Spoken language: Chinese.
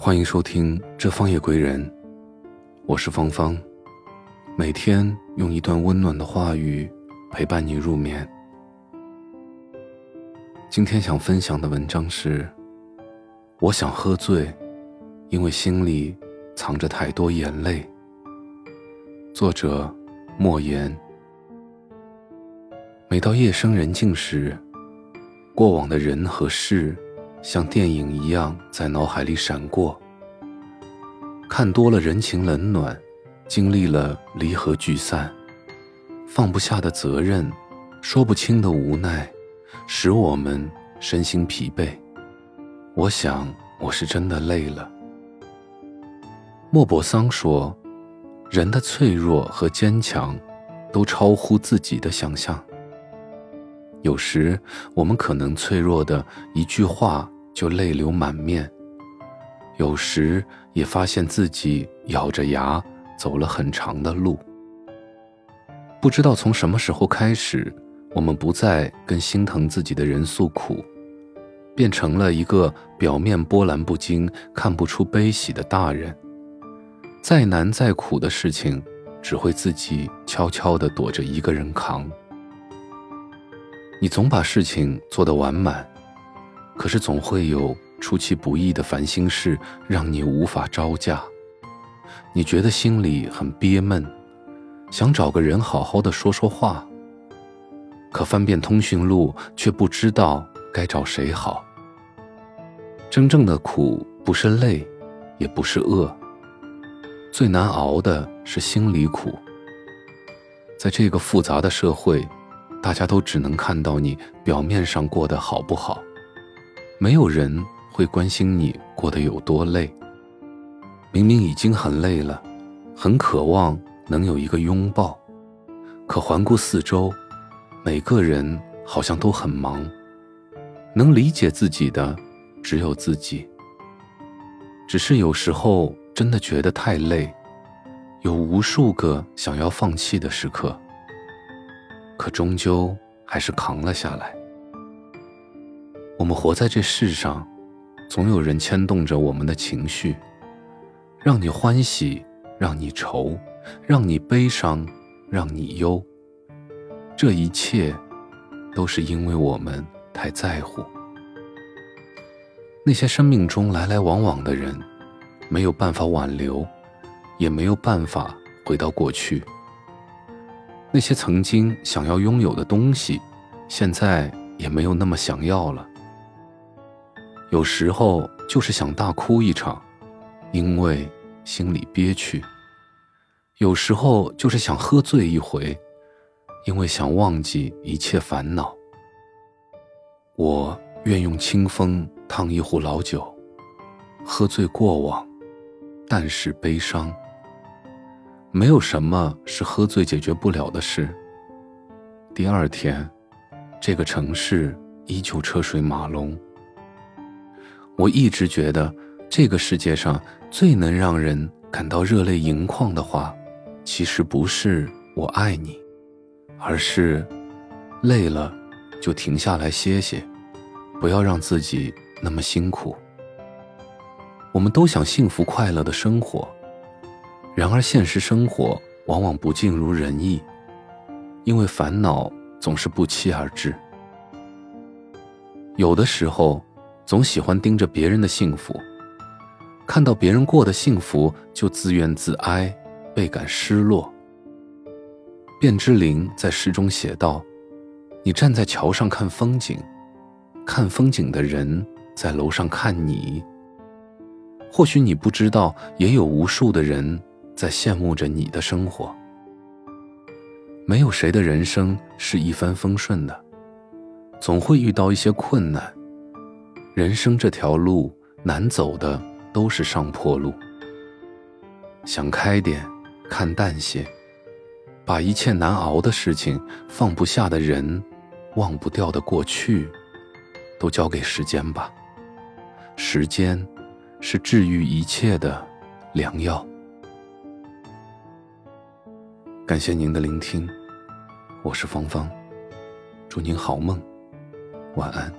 欢迎收听《这方夜归人》，我是芳芳，每天用一段温暖的话语陪伴你入眠。今天想分享的文章是：我想喝醉，因为心里藏着太多眼泪。作者：莫言。每到夜深人静时，过往的人和事。像电影一样在脑海里闪过。看多了人情冷暖，经历了离合聚散，放不下的责任，说不清的无奈，使我们身心疲惫。我想，我是真的累了。莫泊桑说：“人的脆弱和坚强，都超乎自己的想象。”有时，我们可能脆弱的一句话就泪流满面；有时，也发现自己咬着牙走了很长的路。不知道从什么时候开始，我们不再跟心疼自己的人诉苦，变成了一个表面波澜不惊、看不出悲喜的大人。再难再苦的事情，只会自己悄悄地躲着一个人扛。你总把事情做得完满，可是总会有出其不意的烦心事让你无法招架。你觉得心里很憋闷，想找个人好好的说说话，可翻遍通讯录却不知道该找谁好。真正的苦不是累，也不是饿，最难熬的是心里苦。在这个复杂的社会。大家都只能看到你表面上过得好不好，没有人会关心你过得有多累。明明已经很累了，很渴望能有一个拥抱，可环顾四周，每个人好像都很忙，能理解自己的只有自己。只是有时候真的觉得太累，有无数个想要放弃的时刻。可终究还是扛了下来。我们活在这世上，总有人牵动着我们的情绪，让你欢喜，让你愁，让你悲伤，让你忧。这一切，都是因为我们太在乎。那些生命中来来往往的人，没有办法挽留，也没有办法回到过去。那些曾经想要拥有的东西，现在也没有那么想要了。有时候就是想大哭一场，因为心里憋屈；有时候就是想喝醉一回，因为想忘记一切烦恼。我愿用清风烫一壶老酒，喝醉过往，但是悲伤。没有什么是喝醉解决不了的事。第二天，这个城市依旧车水马龙。我一直觉得，这个世界上最能让人感到热泪盈眶的话，其实不是“我爱你”，而是“累了就停下来歇歇，不要让自己那么辛苦”。我们都想幸福快乐的生活。然而，现实生活往往不尽如人意，因为烦恼总是不期而至。有的时候，总喜欢盯着别人的幸福，看到别人过得幸福，就自怨自哀，倍感失落。卞之琳在诗中写道：“你站在桥上看风景，看风景的人在楼上看你。或许你不知道，也有无数的人。”在羡慕着你的生活。没有谁的人生是一帆风顺的，总会遇到一些困难。人生这条路难走的都是上坡路。想开点，看淡些，把一切难熬的事情、放不下的人、忘不掉的过去，都交给时间吧。时间，是治愈一切的良药。感谢您的聆听，我是芳芳，祝您好梦，晚安。